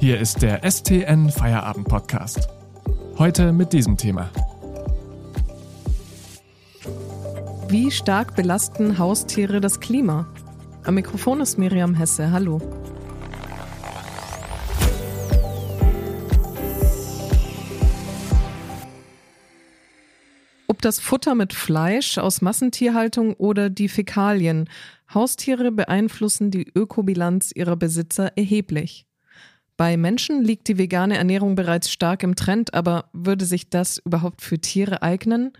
Hier ist der STN Feierabend Podcast. Heute mit diesem Thema. Wie stark belasten Haustiere das Klima? Am Mikrofon ist Miriam Hesse. Hallo. Ob das Futter mit Fleisch aus Massentierhaltung oder die Fäkalien, Haustiere beeinflussen die Ökobilanz ihrer Besitzer erheblich. Bei Menschen liegt die vegane Ernährung bereits stark im Trend, aber würde sich das überhaupt für Tiere eignen?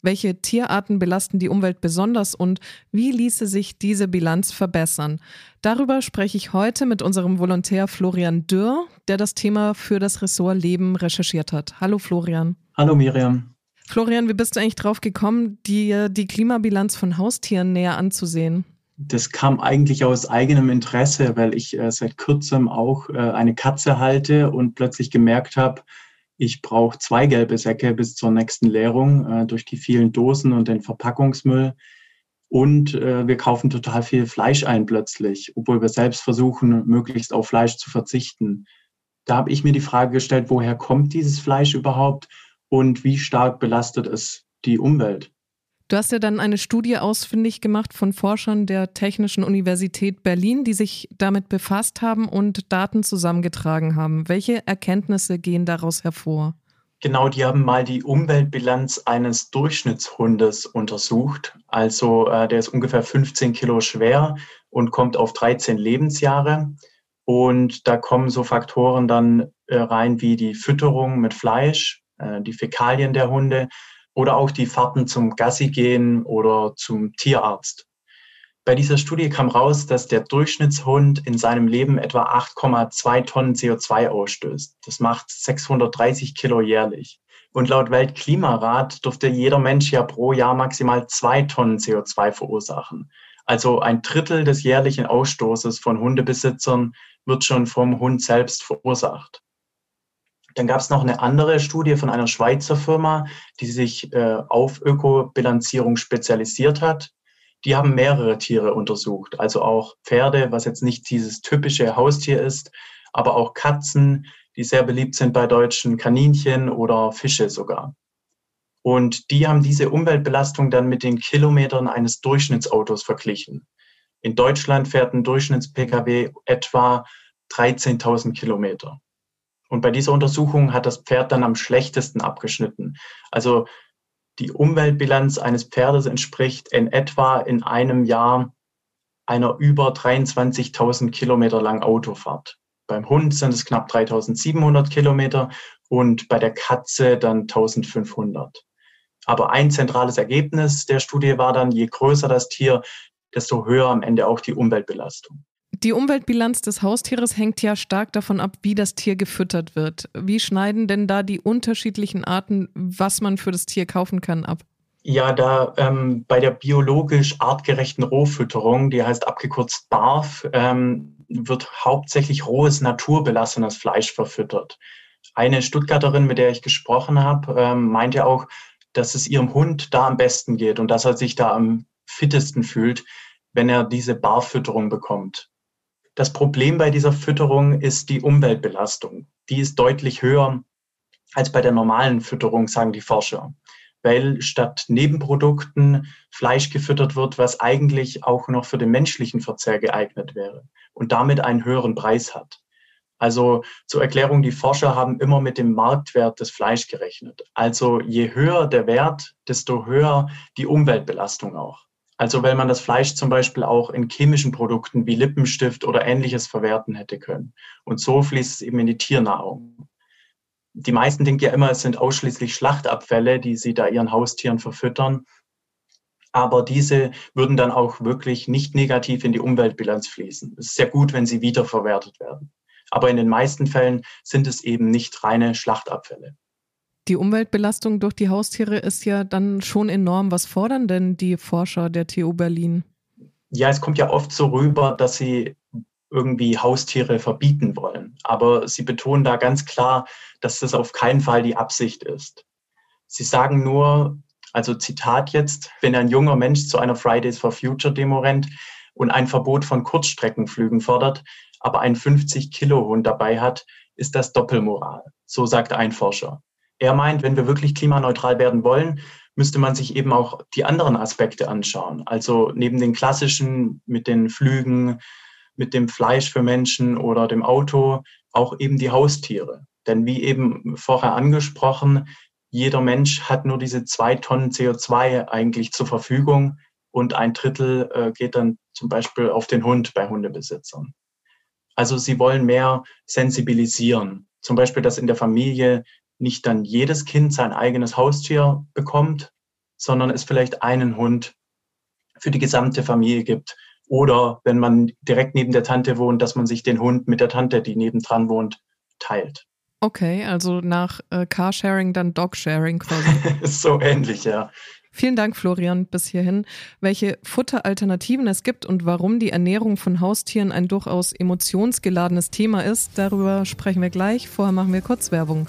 Welche Tierarten belasten die Umwelt besonders und wie ließe sich diese Bilanz verbessern? Darüber spreche ich heute mit unserem Volontär Florian Dürr, der das Thema für das Ressort Leben recherchiert hat. Hallo Florian. Hallo Miriam. Florian, wie bist du eigentlich drauf gekommen, dir die Klimabilanz von Haustieren näher anzusehen? Das kam eigentlich aus eigenem Interesse, weil ich äh, seit kurzem auch äh, eine Katze halte und plötzlich gemerkt habe, ich brauche zwei gelbe Säcke bis zur nächsten Leerung äh, durch die vielen Dosen und den Verpackungsmüll. Und äh, wir kaufen total viel Fleisch ein plötzlich, obwohl wir selbst versuchen, möglichst auf Fleisch zu verzichten. Da habe ich mir die Frage gestellt, woher kommt dieses Fleisch überhaupt und wie stark belastet es die Umwelt? Du hast ja dann eine Studie ausfindig gemacht von Forschern der Technischen Universität Berlin, die sich damit befasst haben und Daten zusammengetragen haben. Welche Erkenntnisse gehen daraus hervor? Genau, die haben mal die Umweltbilanz eines Durchschnittshundes untersucht. Also äh, der ist ungefähr 15 Kilo schwer und kommt auf 13 Lebensjahre. Und da kommen so Faktoren dann äh, rein wie die Fütterung mit Fleisch, äh, die Fäkalien der Hunde oder auch die Fahrten zum Gassi gehen oder zum Tierarzt. Bei dieser Studie kam raus, dass der Durchschnittshund in seinem Leben etwa 8,2 Tonnen CO2 ausstößt. Das macht 630 Kilo jährlich. Und laut Weltklimarat dürfte jeder Mensch ja pro Jahr maximal zwei Tonnen CO2 verursachen. Also ein Drittel des jährlichen Ausstoßes von Hundebesitzern wird schon vom Hund selbst verursacht. Dann gab es noch eine andere Studie von einer Schweizer Firma, die sich äh, auf Ökobilanzierung spezialisiert hat. Die haben mehrere Tiere untersucht, also auch Pferde, was jetzt nicht dieses typische Haustier ist, aber auch Katzen, die sehr beliebt sind bei Deutschen, Kaninchen oder Fische sogar. Und die haben diese Umweltbelastung dann mit den Kilometern eines Durchschnittsautos verglichen. In Deutschland fährt ein Durchschnitts-Pkw etwa 13.000 Kilometer. Und bei dieser Untersuchung hat das Pferd dann am schlechtesten abgeschnitten. Also die Umweltbilanz eines Pferdes entspricht in etwa in einem Jahr einer über 23.000 Kilometer langen Autofahrt. Beim Hund sind es knapp 3.700 Kilometer und bei der Katze dann 1.500. Aber ein zentrales Ergebnis der Studie war dann, je größer das Tier, desto höher am Ende auch die Umweltbelastung. Die Umweltbilanz des Haustieres hängt ja stark davon ab, wie das Tier gefüttert wird. Wie schneiden denn da die unterschiedlichen Arten, was man für das Tier kaufen kann, ab? Ja, da ähm, bei der biologisch artgerechten Rohfütterung, die heißt abgekürzt BARF, ähm, wird hauptsächlich rohes, naturbelassenes Fleisch verfüttert. Eine Stuttgarterin, mit der ich gesprochen habe, ähm, meinte auch, dass es ihrem Hund da am besten geht und dass er sich da am fittesten fühlt, wenn er diese Barfütterung bekommt. Das Problem bei dieser Fütterung ist die Umweltbelastung. Die ist deutlich höher als bei der normalen Fütterung, sagen die Forscher. Weil statt Nebenprodukten Fleisch gefüttert wird, was eigentlich auch noch für den menschlichen Verzehr geeignet wäre und damit einen höheren Preis hat. Also zur Erklärung, die Forscher haben immer mit dem Marktwert des Fleisch gerechnet. Also je höher der Wert, desto höher die Umweltbelastung auch. Also wenn man das Fleisch zum Beispiel auch in chemischen Produkten wie Lippenstift oder ähnliches verwerten hätte können. Und so fließt es eben in die Tiernahrung. Die meisten denken ja immer, es sind ausschließlich Schlachtabfälle, die sie da ihren Haustieren verfüttern. Aber diese würden dann auch wirklich nicht negativ in die Umweltbilanz fließen. Es ist sehr gut, wenn sie wiederverwertet werden. Aber in den meisten Fällen sind es eben nicht reine Schlachtabfälle. Die Umweltbelastung durch die Haustiere ist ja dann schon enorm. Was fordern denn die Forscher der TU Berlin? Ja, es kommt ja oft so rüber, dass sie irgendwie Haustiere verbieten wollen. Aber sie betonen da ganz klar, dass das auf keinen Fall die Absicht ist. Sie sagen nur, also Zitat jetzt, wenn ein junger Mensch zu einer Fridays for Future Demo rennt und ein Verbot von Kurzstreckenflügen fordert, aber einen 50 Kilo Hund dabei hat, ist das Doppelmoral. So sagt ein Forscher. Er meint, wenn wir wirklich klimaneutral werden wollen, müsste man sich eben auch die anderen Aspekte anschauen. Also neben den klassischen mit den Flügen, mit dem Fleisch für Menschen oder dem Auto, auch eben die Haustiere. Denn wie eben vorher angesprochen, jeder Mensch hat nur diese zwei Tonnen CO2 eigentlich zur Verfügung und ein Drittel äh, geht dann zum Beispiel auf den Hund bei Hundebesitzern. Also sie wollen mehr sensibilisieren. Zum Beispiel, dass in der Familie nicht dann jedes Kind sein eigenes Haustier bekommt, sondern es vielleicht einen Hund für die gesamte Familie gibt. Oder wenn man direkt neben der Tante wohnt, dass man sich den Hund mit der Tante, die nebendran wohnt, teilt. Okay, also nach äh, Carsharing dann Dogsharing quasi. so ähnlich, ja. Vielen Dank, Florian, bis hierhin. Welche Futteralternativen es gibt und warum die Ernährung von Haustieren ein durchaus emotionsgeladenes Thema ist, darüber sprechen wir gleich. Vorher machen wir kurz Werbung.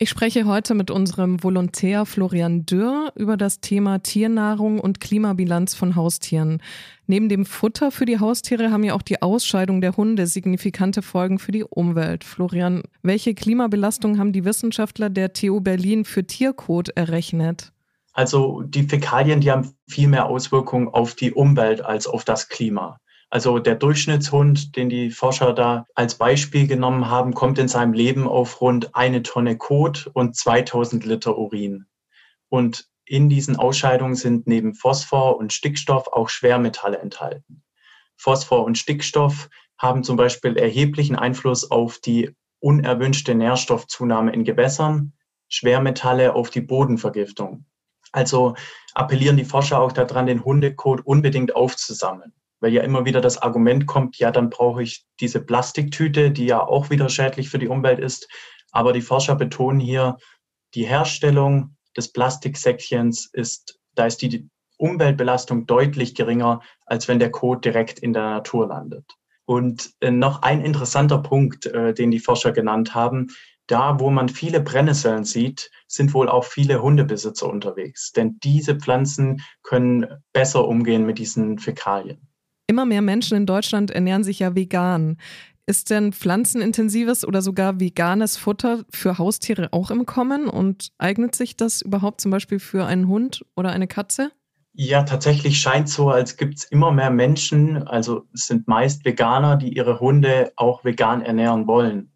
Ich spreche heute mit unserem Volontär Florian Dürr über das Thema Tiernahrung und Klimabilanz von Haustieren. Neben dem Futter für die Haustiere haben ja auch die Ausscheidung der Hunde signifikante Folgen für die Umwelt. Florian, welche Klimabelastung haben die Wissenschaftler der TU Berlin für Tierkot errechnet? Also die Fäkalien, die haben viel mehr Auswirkungen auf die Umwelt als auf das Klima. Also der Durchschnittshund, den die Forscher da als Beispiel genommen haben, kommt in seinem Leben auf rund eine Tonne Kot und 2000 Liter Urin. Und in diesen Ausscheidungen sind neben Phosphor und Stickstoff auch Schwermetalle enthalten. Phosphor und Stickstoff haben zum Beispiel erheblichen Einfluss auf die unerwünschte Nährstoffzunahme in Gewässern, Schwermetalle auf die Bodenvergiftung. Also appellieren die Forscher auch daran, den Hundekot unbedingt aufzusammeln weil ja immer wieder das Argument kommt, ja, dann brauche ich diese Plastiktüte, die ja auch wieder schädlich für die Umwelt ist. Aber die Forscher betonen hier, die Herstellung des Plastiksäckchens ist, da ist die Umweltbelastung deutlich geringer, als wenn der Kot direkt in der Natur landet. Und äh, noch ein interessanter Punkt, äh, den die Forscher genannt haben, da, wo man viele Brennnesseln sieht, sind wohl auch viele Hundebesitzer unterwegs. Denn diese Pflanzen können besser umgehen mit diesen Fäkalien. Immer mehr Menschen in Deutschland ernähren sich ja vegan. Ist denn pflanzenintensives oder sogar veganes Futter für Haustiere auch im Kommen und eignet sich das überhaupt zum Beispiel für einen Hund oder eine Katze? Ja, tatsächlich scheint so, als gibt es immer mehr Menschen, also es sind meist Veganer, die ihre Hunde auch vegan ernähren wollen.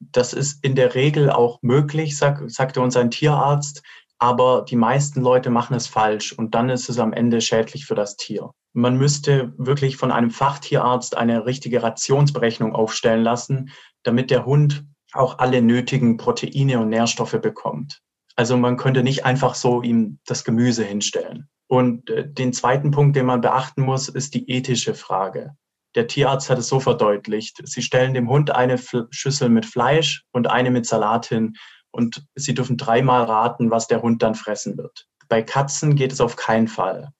Das ist in der Regel auch möglich, sag, sagte uns ein Tierarzt, aber die meisten Leute machen es falsch und dann ist es am Ende schädlich für das Tier. Man müsste wirklich von einem Fachtierarzt eine richtige Rationsberechnung aufstellen lassen, damit der Hund auch alle nötigen Proteine und Nährstoffe bekommt. Also man könnte nicht einfach so ihm das Gemüse hinstellen. Und äh, den zweiten Punkt, den man beachten muss, ist die ethische Frage. Der Tierarzt hat es so verdeutlicht. Sie stellen dem Hund eine Schüssel mit Fleisch und eine mit Salat hin und Sie dürfen dreimal raten, was der Hund dann fressen wird. Bei Katzen geht es auf keinen Fall.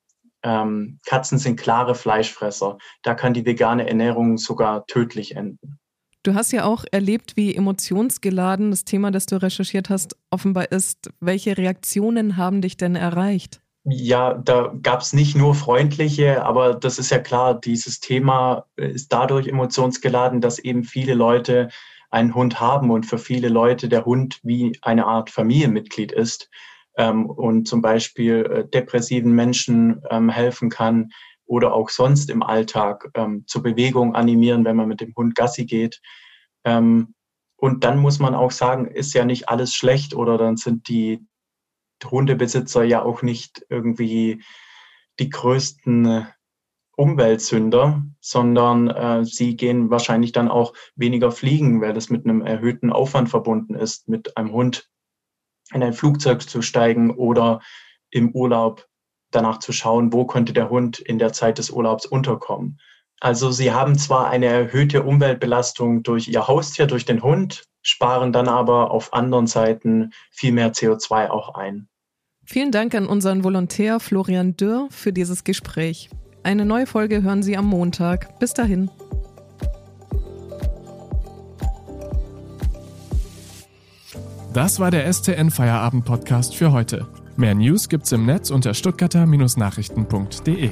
Ähm, Katzen sind klare Fleischfresser. Da kann die vegane Ernährung sogar tödlich enden. Du hast ja auch erlebt, wie emotionsgeladen das Thema, das du recherchiert hast, offenbar ist. Welche Reaktionen haben dich denn erreicht? Ja, da gab es nicht nur freundliche, aber das ist ja klar, dieses Thema ist dadurch emotionsgeladen, dass eben viele Leute einen Hund haben und für viele Leute der Hund wie eine Art Familienmitglied ist ähm, und zum Beispiel äh, depressiven Menschen ähm, helfen kann oder auch sonst im Alltag ähm, zur Bewegung animieren, wenn man mit dem Hund Gassi geht. Ähm, und dann muss man auch sagen, ist ja nicht alles schlecht oder dann sind die Hundebesitzer ja auch nicht irgendwie die größten äh, Umweltsünder, sondern äh, sie gehen wahrscheinlich dann auch weniger fliegen, weil das mit einem erhöhten Aufwand verbunden ist, mit einem Hund in ein Flugzeug zu steigen oder im Urlaub danach zu schauen, wo könnte der Hund in der Zeit des Urlaubs unterkommen. Also sie haben zwar eine erhöhte Umweltbelastung durch ihr Haustier, durch den Hund, sparen dann aber auf anderen Seiten viel mehr CO2 auch ein. Vielen Dank an unseren Volontär Florian Dürr für dieses Gespräch. Eine neue Folge hören Sie am Montag. Bis dahin. Das war der STN Feierabend Podcast für heute. Mehr News gibt's im Netz unter stuttgarter-nachrichten.de.